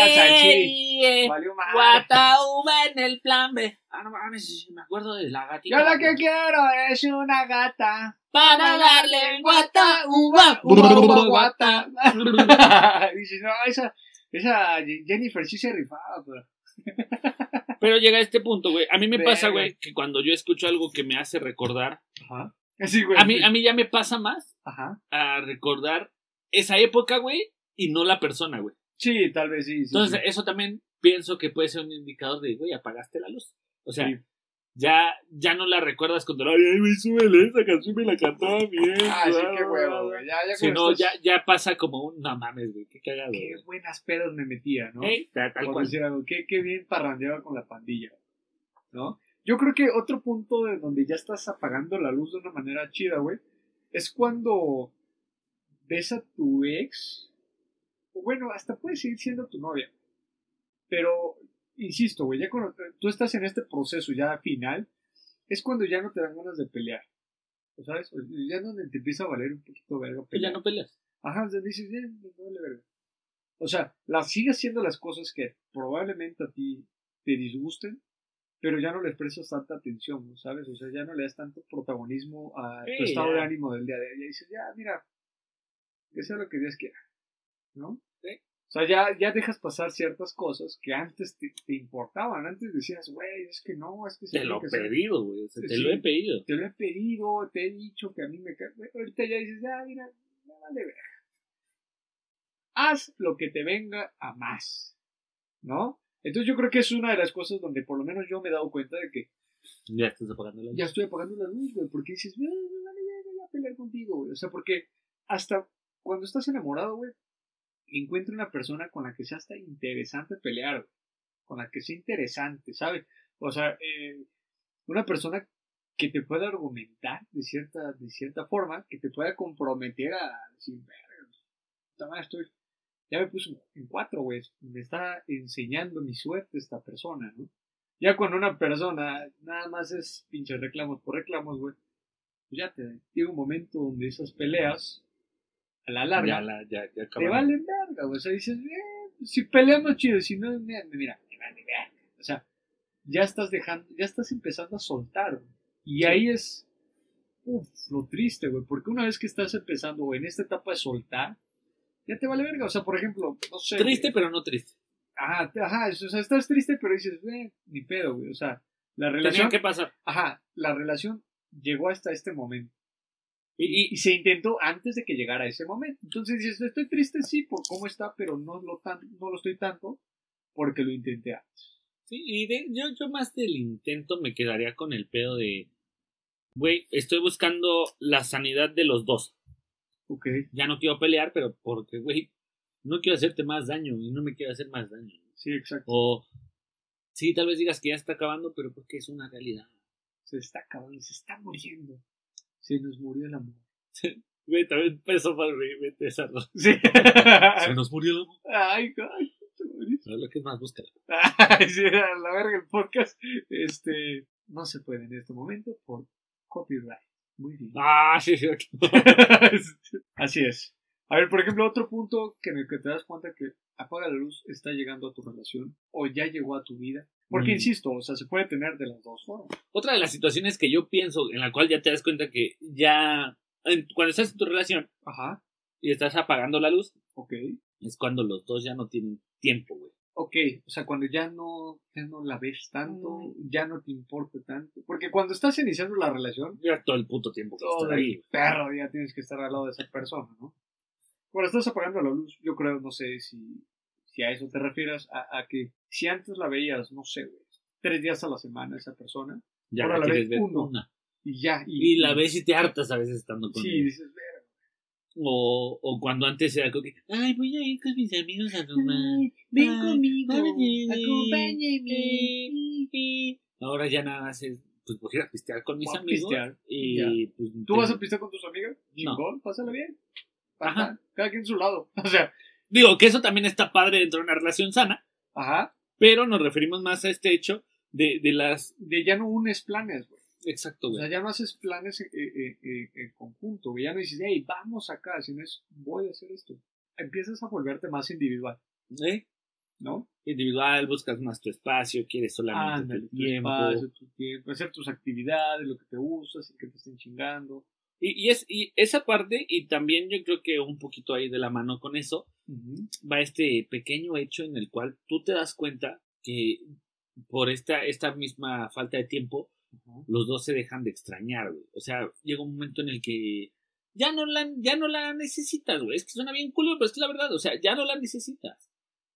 en el plan B. Ah, no mames, me acuerdo de la gatita. Yo lo que quiero es una gata. Para darle guata, uva, uva, uva, guata. Dices, no, esa, esa Jennifer sí se rifaba, pero. Pero llega a este punto, güey. A mí me pasa, güey, que cuando yo escucho algo que me hace recordar, Ajá. Sí, güey. a mí, a mí ya me pasa más Ajá. a recordar esa época, güey, y no la persona, güey. Sí, tal vez sí. sí, Entonces, sí. eso también pienso que puede ser un indicador de, güey, apagaste la luz. O sea, Sí. Ya, ya no la recuerdas cuando, ay, ay, güey, súbele, esa canción me la cantaba bien. Ah, sí, qué huevo, bla". güey. Ya, ya Si no, ya, ya pasa como un, no mames, güey, qué cagado. Qué güey". buenas pedas me metía, ¿no? Ey, tal cual. algo, qué, qué bien parrandeaba con la pandilla, ¿no? Yo creo que otro punto de donde ya estás apagando la luz de una manera chida, güey, es cuando ves a tu ex, o bueno, hasta puede seguir siendo tu novia, pero, insisto, güey, ya cuando tú estás en este proceso ya final, es cuando ya no te dan ganas de pelear, ¿sabes? Ya es donde te empieza a valer un poquito verga pelear. ya no peleas. Ajá, sea, dices, bien, me vale verga. O sea, la sigues haciendo las cosas que probablemente a ti te disgusten, pero ya no les prestas tanta atención, ¿no? ¿sabes? O sea, ya no le das tanto protagonismo a tu estado ya. de ánimo del día de hoy. Ya dices, ya, mira, que sea lo que Dios quiera, ¿no? O sea, ya, ya dejas pasar ciertas cosas que antes te, te importaban. Antes decías, güey, es que no, es que Te lo he hacer". pedido, güey. o sea, te Sí. lo he pedido. te lo he pedido, te he dicho que a mí me Ahorita ya dices, ah, mira, me vale ver. Haz lo que te venga a más, ¿no? Entonces yo creo que es una de las cosas donde por lo menos yo me he dado cuenta de que Ya estás apagando la luz. ya estoy apagando la luz, güey, porque dices, "Ah, me vale ver, voy a pelear contigo, güey. O sea, porque hasta cuando estás enamorado, güey, encuentra una persona con la que sea hasta interesante pelear. Con la que sea interesante, ¿sabes? O sea, eh, una persona que te pueda argumentar de cierta, de cierta forma, que te pueda comprometer a decir, "Verga, estoy, ya me puse en cuatro, güey, me está enseñando mi suerte esta persona, ¿no? Ya cuando una persona nada más es pinche reclamos por reclamos, güey, pues ya te llega un momento donde esas peleas, a la larga, Ya, la, ya, ya te valen verga, güey. O sea, dices, eh, si peleamos chido, si no, mira, mira, verga. O sea, ya estás dejando, ya estás empezando a soltar, güey. Y Sí. ahí es, uf, lo triste, güey, porque una vez que estás empezando, güey, en esta etapa de soltar, ya te vale verga. O sea, por ejemplo, no sé. Triste, güey. pero no triste. Ajá, te- ajá, o sea, estás triste, pero dices, eh, ni pedo, güey. O sea, la Tenía relación, que pasar. ajá, la relación llegó hasta este momento. Y, Y se intentó antes de que llegara ese momento. Entonces dices, estoy triste, sí, por cómo está, pero no lo, tan, no lo estoy tanto porque lo intenté antes. sí, y de- yo, yo más del intento me quedaría con el pedo de, güey, estoy buscando la sanidad de los dos. Ok. Ya no quiero pelear, pero porque, güey, no quiero hacerte más daño y no me quiero hacer más daño. Sí, exacto. O, sí, tal vez digas que ya está acabando, pero porque es una realidad. Se está acabando, se está muriendo. Se nos murió el amor. Güey, también empezó para reírme de esa. Sí. Se nos murió el amor. ay, ay, se murió. ¿Sabes lo que es más? Búscala. Ay, sí, a la verga el podcast. Este, no se puede en este momento por copyright. Muy bien. Ah, sí, sí. ok. Así es. A ver, por ejemplo, otro punto que en el que te das cuenta que apaga la luz está llegando a tu relación o ya llegó a tu vida. Porque, Mm. insisto, o sea, se puede tener de las dos formas. Otra de las situaciones que yo pienso, en la cual ya te das cuenta que ya, en- cuando estás en tu relación Ajá, y estás apagando la luz, ok. es cuando los dos ya no tienen tiempo, güey. Ok, o sea, cuando ya no, ya no la ves tanto, Mm. ya no te importa tanto. Porque cuando estás iniciando la relación, Ya todo el puto tiempo que todo estás ahí. el perro día tienes que estar al lado de esa persona, ¿no? Cuando estás apagando la luz, yo creo, no sé si, si a eso te refieres, a, a que si antes la veías, no sé, güey, tres días a la semana esa persona, Ya Ahora la ves uno. una. y ya. Y la ves y te hartas a veces estando con Sí, él. dices, "Verga, O, o cuando antes era como que, ay, voy a ir con mis amigos a tomar. ven Ay, conmigo, acompáñame. Ahora ya nada más es, pues voy a ir a pistear con mis Voy amigos. pistear, Y pues, ¿Tú vas a pistear con tus amigas? No. Chingón, pásala bien. Ajá. Cada quien su lado. O sea, Digo que eso también está padre dentro de una relación sana, ajá. pero nos referimos más a este hecho de, de las. De ya no unes planes, güey. Exacto, O sea, güey. ya no haces planes eh, eh, eh, en conjunto, güey. Ya no dices, hey, vamos acá, sino es, voy a hacer esto. Empiezas a volverte más individual, ¿Eh? ¿no? Individual, buscas más tu espacio, quieres solamente Ándale, tu tu tiempo. espacio, tu tiempo, hacer tus actividades, lo que te gusta, sin que te estén chingando. Y, y, es, y esa parte, y también yo creo que un poquito ahí de la mano con eso, Va este pequeño hecho en el cual tú te das cuenta que por esta, esta misma falta de tiempo, los dos se dejan de extrañar, güey. O sea, llega un momento en el que ya no la, ya no la necesitas, güey. Es que suena bien culo, pero es que la verdad. O sea, ya no la necesitas.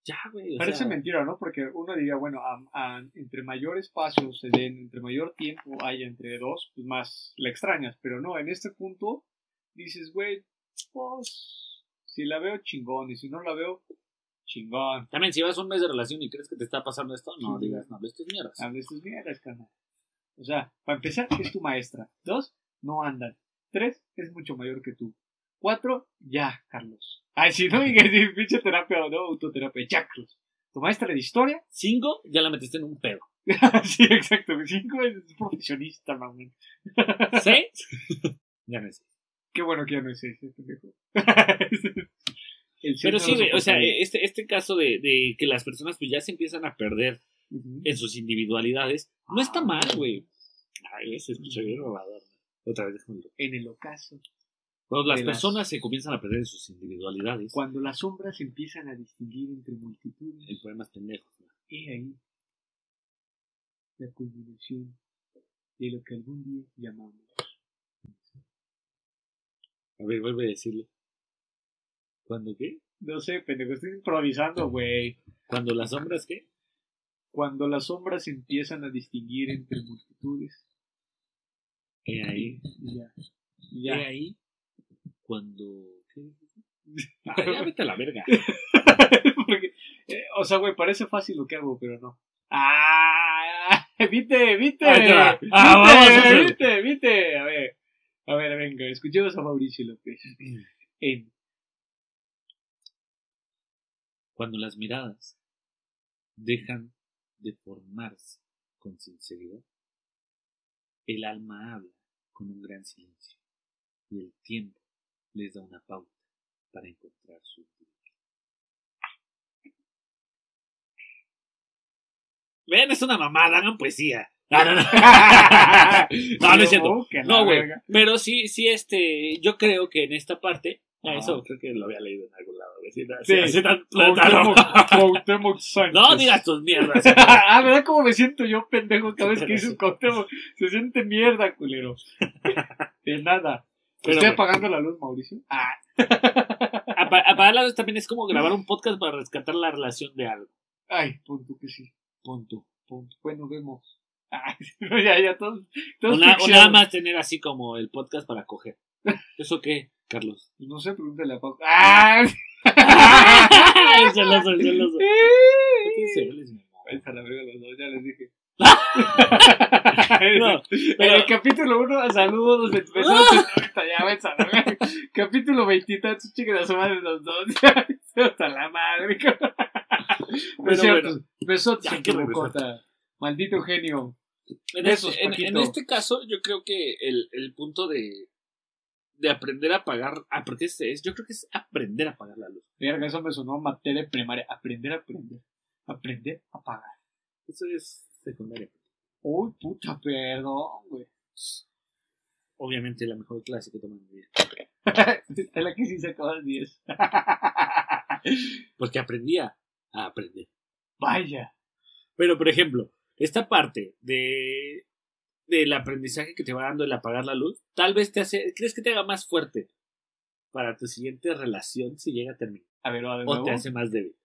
Ya, güey. Parece sea, mentira, ¿no? Porque uno diría, bueno, a- a- entre mayor espacio se den, entre mayor tiempo haya entre dos, pues más la extrañas. Pero no, en este punto dices, güey, pues si la veo chingón y si no la veo chingón. También, si vas un mes de relación y crees que te está pasando esto, no Sí. digas, no, esto es mierda. A veces mierdas, carnal. O sea, para empezar, es tu maestra. Dos, no andan. Tres, es mucho mayor que tú. Cuatro, ya, Carlos. Ay, si no, digas pinche terapia o no, autoterapia. Ya, Carlos. Tu maestra de historia. Cinco, ya la metiste en un pedo. sí, exacto. Cinco es profesionista, mamón. Seis, ya no es. Qué bueno que ya no es ese, pendejo. El Pero sí, o sea, este, este caso de, de que las personas pues ya se empiezan a perder en sus individualidades, no está mal, güey. Ay, se escucha bien robador. Otra vez, déjame. En el ocaso, Cuando las personas se comienzan a perder en sus individualidades, cuando las sombras empiezan a distinguir entre multitudes, el problema es pendejo. ¿no? he ahí la culminación de lo que algún día llamamos. A ver, vuelve a decirlo. ¿Cuándo qué? No sé, pendejo, estoy improvisando, güey. ¿Cuando las sombras qué? Cuando las sombras empiezan a distinguir entre multitudes, He ahí. ya. y He ya. ahí. Cuando. ¿Qué? Ah, ya vete a la verga. Porque, eh, o sea, güey, parece fácil lo que hago, pero no. ¡Ah! ¡Vite, vite! Ahí te va. ¡Vite, Ah, hacer- vite, vite! A ver, a ver, venga, escuchemos a Mauricio López. En Cuando las miradas dejan de formarse con sinceridad, el alma habla con un gran silencio y el tiempo les da una pauta para encontrar su equilibrio. Ven, es una mamada, hagan poesía. No, no, no. no, no es cierto. No, güey. Pero sí, sí, este, yo creo que en esta parte, ah, eso creo que lo había leído en algún lado. güey. Sí, Sí. sí, tan-. No digas tus mierdas. ah, ¿verdad cómo me siento yo, pendejo, cada vez que dices Cuauhtémoc? Se siente mierda, culero. De nada. Pero ¿Estoy apagando la luz, Mauricio? Ah. Apa- apagar la luz también es como grabar un podcast para rescatar la relación de algo. Ay, punto que sí. Punto. Punto. Bueno, vemos. Ya, ya, todos. todos O, na- o nada más tener así como el podcast para coger. ¿Eso qué, Carlos? No sé, pregúntale a Pau. ¡Ah! el celoso, el celoso. ¿Qué a la verga los dos, ya les dije. No, En pero- el capítulo 1, saludos, empezamos ahorita, ya váyanse a la verga. Capítulo 23, chiquen a su madre los dos. Hasta la madre. cabrón. No Bueno, es cierto. bueno. Besotes Ya en tu bocota. Maldito genio. En, este, en- este caso, yo creo que el, el punto de, de aprender a pagar. Ah, porque es, es- yo creo que es aprender a pagar la luz. Verga, eso me sonó materia de primaria. Aprender a aprender. Aprender a pagar. Eso es secundaria. Uy, puta, perdón, güey. Obviamente la mejor clase que toman en mi vida. es la que sí se acaba el 10. Porque aprendía a aprender. Vaya. Pero, por ejemplo, esta parte de del aprendizaje que te va dando el apagar la luz, tal vez te hace, crees que te haga más fuerte para tu siguiente relación si llega a terminar. A ver, va de O te hace más débil.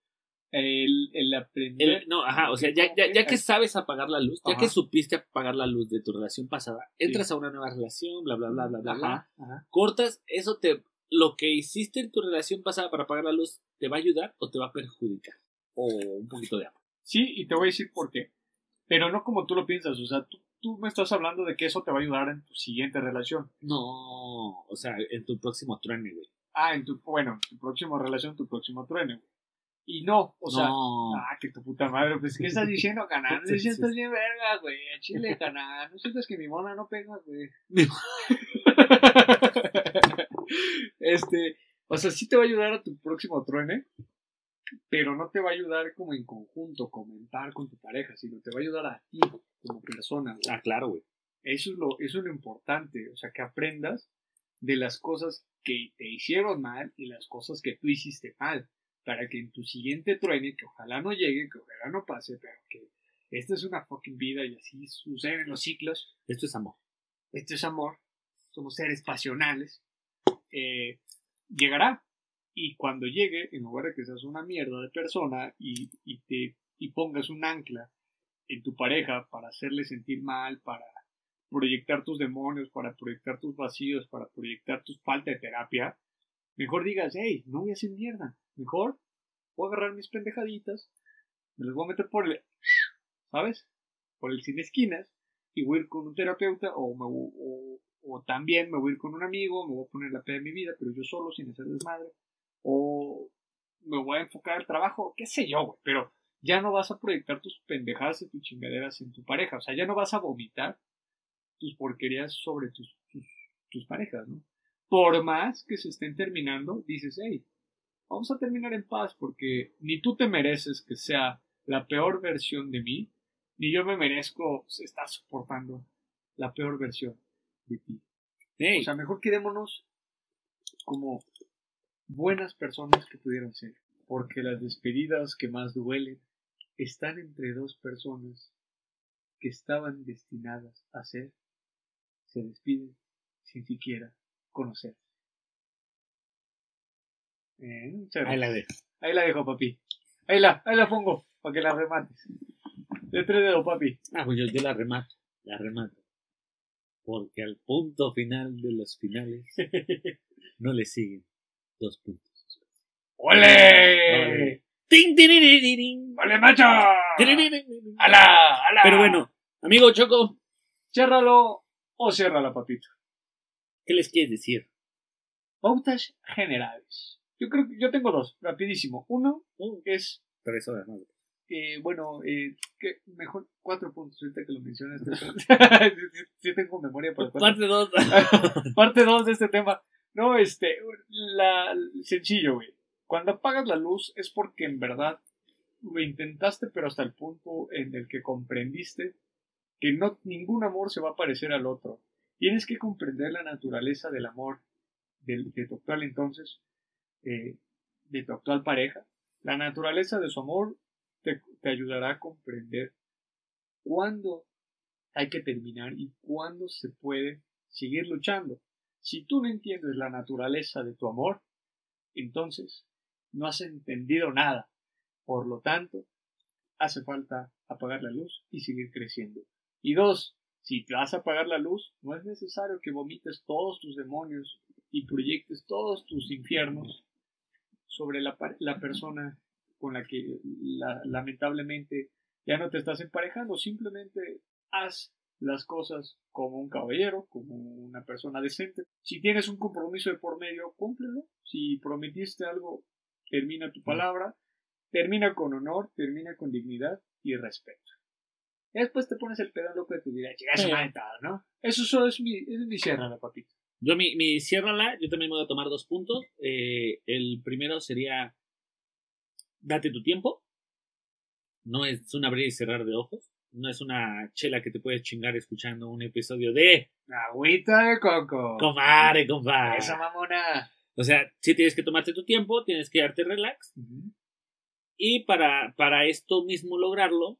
El, el aprender. El- no, ajá, o sea, ya, ya, ya que sabes apagar la luz, ya Ajá. que supiste apagar la luz de tu relación pasada, entras a una nueva relación, bla, bla, bla, bla, bla, bla, Ajá, ajá. cortas, eso te, lo que hiciste en tu relación pasada para apagar la luz, ¿te va a ayudar o te va a perjudicar? O un poquito de agua. Sí, y te voy a decir por qué. Pero no como tú lo piensas. O sea, tú, tú me estás hablando de que eso te va a ayudar en tu siguiente relación. No, o sea, en tu próximo truene, güey. Ah, en tu, bueno, en tu próxima relación, tu próximo truene, güey. Y no, o sea, ah, que tu puta madre, pues, ¿qué estás diciendo, canal? No sientas bien verga, güey, chile, canal. No sientas que mi mona no pega, güey. Este, o sea, sí te va a ayudar a tu próximo truene, pero no te va a ayudar como en conjunto, comentar con tu pareja, sino te va a ayudar a ti como persona, güey. Ah, claro, güey. Eso es lo, eso es lo importante, o sea, que aprendas de las cosas que te hicieron mal y las cosas que tú hiciste mal, para que en tu siguiente truene, que ojalá no llegue, que ojalá no pase, pero que esta es una fucking vida y así suceden los ciclos, Esto es amor. esto es amor, somos seres pasionales, eh, llegará. Y cuando llegue, en lugar de que seas una mierda de persona y, y te y pongas un ancla en tu pareja para hacerle sentir mal, para proyectar tus demonios, para proyectar tus vacíos, para proyectar tus falta de terapia, mejor digas, hey, no voy a hacer mierda. Mejor voy a agarrar mis pendejaditas, me las voy a meter por el, ¿sabes? Por el sin esquinas y voy a ir con un terapeuta o, me, o, o también me voy a ir con un amigo, me voy a poner la peda de mi vida, pero yo solo, sin hacer desmadre. O me voy a enfocar al trabajo, qué sé yo, güey, pero ya no vas a proyectar tus pendejadas y tus chingaderas en tu pareja, o sea, ya no vas a vomitar tus porquerías sobre tus, tus, tus parejas, ¿no? Por más que se estén terminando, dices, hey, vamos a terminar en paz porque ni tú te mereces que sea la peor versión de mí, ni yo me merezco estar soportando la peor versión de ti. O sea, mejor quedémonos como buenas personas que pudieran ser. Porque las despedidas que más duelen están entre dos personas que estaban destinadas a ser, se despiden sin siquiera conocer. Eh, ahí la dejo. Ahí la dejo, papi. Ahí la, ahí la pongo, para que la remates. De tres dedos, papi. Ah, pues yo, yo la remato. La remato. Porque al punto final de los finales no le siguen dos puntos. ¡Ole! ¡Ole, macho! ¡Ala! ¡Ala! Pero bueno, amigo Choco, Ciérralo o ciérrala, papito. ¿qué les quieres decir? Pautas generales. Yo creo que yo tengo dos, rapidísimo. Uno es, Tres horas más. eh, bueno, eh, que mejor cuatro puntos ahorita que lo mencionas. sí, sí tengo memoria para cuatro. Parte dos. Parte 2 de este tema. No, este, la, sencillo, güey. Cuando apagas la luz es porque en verdad lo intentaste, pero hasta el punto en el que comprendiste que no, ningún amor se va a parecer al otro. Tienes que comprender la naturaleza del amor de tu actual entonces, eh, de tu actual pareja. La naturaleza de su amor te, te ayudará a comprender cuándo hay que terminar y cuándo se puede seguir luchando. Si tú no entiendes la naturaleza de tu amor, entonces no has entendido nada. Por lo tanto, hace falta apagar la luz y seguir creciendo. Y dos, si te vas a apagar la luz, no es necesario que vomites todos tus demonios y proyectes todos tus infiernos sobre la, persona con la que la- lamentablemente ya no te estás emparejando. Simplemente haz las cosas como un caballero, como una persona decente. Si tienes un compromiso de por medio, cúmplelo. Si prometiste algo, termina tu palabra. Termina con honor, termina con dignidad y respeto. Y después te pones el pedo loco de tu vida, chicas, Sí. ¿no? Eso solo es mi, es mi cierre, papito. Yo, mi, mi ciérrala, yo también voy a tomar dos puntos. Eh, el primero sería, date tu tiempo. No es un abrir y cerrar de ojos. No es una chela que te puedes chingar escuchando un episodio de Agüita de coco. Comare, compadre. Esa mamona. O sea, sí tienes que tomarte tu tiempo, tienes que darte relax. Y para, para esto mismo lograrlo,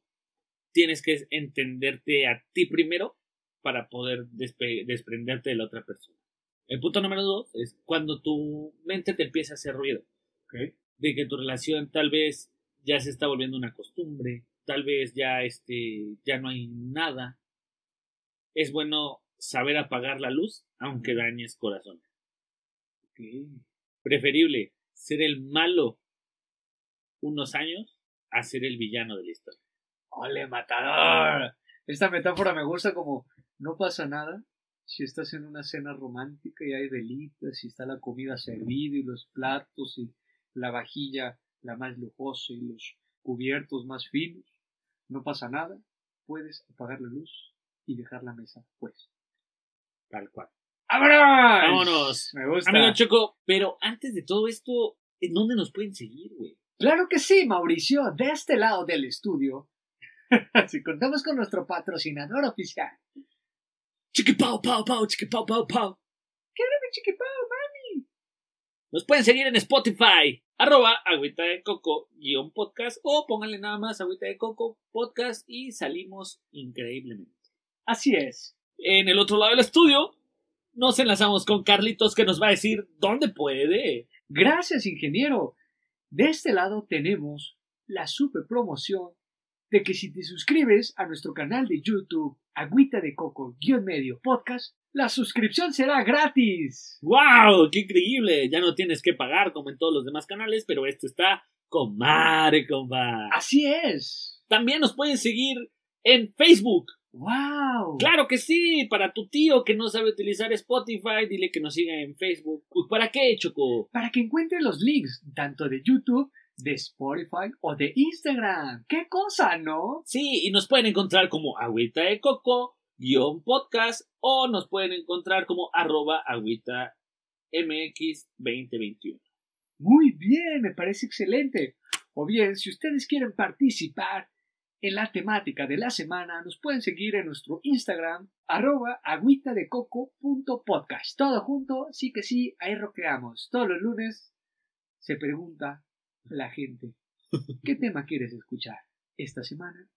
tienes que entenderte a ti primero para poder desprenderte de la otra persona. El punto número dos es cuando tu mente te empieza a hacer ruido. Ok. De que tu relación tal vez ya se está volviendo una costumbre, tal vez ya, este, ya no hay nada. Es bueno saber apagar la luz aunque dañes corazón. Ok. Preferible ser el malo unos años a ser el villano de la historia. ¡Ole, matador! Esta metáfora me gusta como no pasa nada si estás en una cena romántica y hay velitas y está la comida servida y los platos y la vajilla la más lujosa y los cubiertos más finos. No pasa nada, puedes apagar la luz y dejar la mesa pues. Tal cual. ¡Vámonos! Vámonos. Me gusta. Amigo Choco, pero antes de todo esto, ¿en dónde nos pueden seguir, güey? Claro que sí, Mauricio, de este lado del estudio. si contamos con nuestro patrocinador oficial. Chiqui pau, pau, pau, chiqui pau, pau, pau. Chiquipao, Nos pueden seguir en Spotify, arroba agüita de coco guion podcast o pónganle nada más agüita de coco podcast y salimos increíblemente. Así es. En el otro lado del estudio nos enlazamos con Carlitos que nos va a decir dónde puede. Gracias, ingeniero. De este lado tenemos la super promoción de que si te suscribes a nuestro canal de YouTube Agüita de Coco guion medio podcast, la suscripción será gratis. ¡Wow! ¡Qué increíble! Ya no tienes que pagar como en todos los demás canales, pero este está con madre, compa. Así es. También nos pueden seguir en Facebook. ¡Wow! Claro que sí, para tu tío que no sabe utilizar Spotify, dile que nos siga en Facebook. ¿Para qué, Choco? Para que encuentres los links tanto de YouTube, de Spotify o de Instagram. ¡Qué cosa, no! Sí, y nos pueden encontrar como agüita de coco, guion podcast, o nos pueden encontrar como arroba agüita mx 2021. Muy bien, me parece excelente. O bien, si ustedes quieren participar en la temática de la semana, nos pueden seguir en nuestro Instagram, arroba agüitadecoco.podcast. Todo junto, sí que sí, ahí roqueamos. Todos los lunes se pregunta la gente, ¿qué tema quieres escuchar esta semana?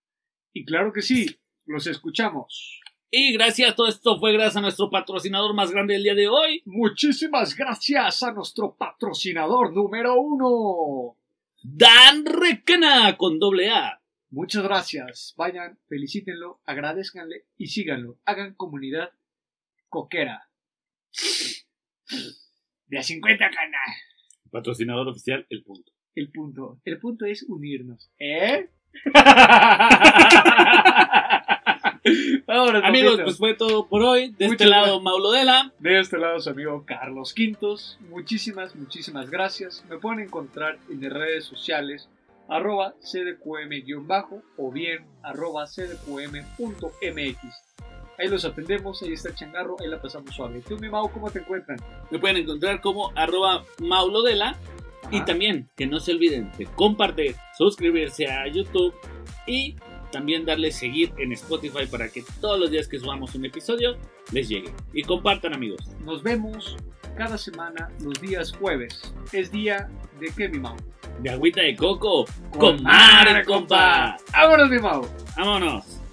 Y claro que sí, los escuchamos. Y gracias, todo esto fue gracias a nuestro patrocinador más grande del día de hoy, Muchísimas gracias a nuestro patrocinador número uno. Dan Requena con doble A. Muchas gracias. Vayan, felicítenlo, agradezcanle y síganlo. Hagan comunidad coquera. De a 50 canal. Patrocinador oficial, el punto. El punto. El punto es unirnos. ¿Eh? Vámonos, Amigos, pues fue todo por hoy. De este lado, Maulo Dela. De este lado su amigo Carlos Quintos. Muchísimas, muchísimas gracias. Me pueden encontrar en las redes sociales arroba cdqm-bajo o bien arroba cdqm.mx. Ahí los atendemos, ahí está el changarro, ahí la pasamos suave. Tú, mi Mau, ¿cómo te encuentran? Me pueden encontrar como arroba maulodela. Y también que no se olviden de compartir, suscribirse a YouTube y también darle seguir en Spotify para que todos los días que subamos un episodio les llegue. Y compartan amigos. Nos vemos cada semana los días jueves. Es día de qué, mi Mau? De agüita de coco. Con madre, compa. ¡Vámonos, mi Mau! Vámonos.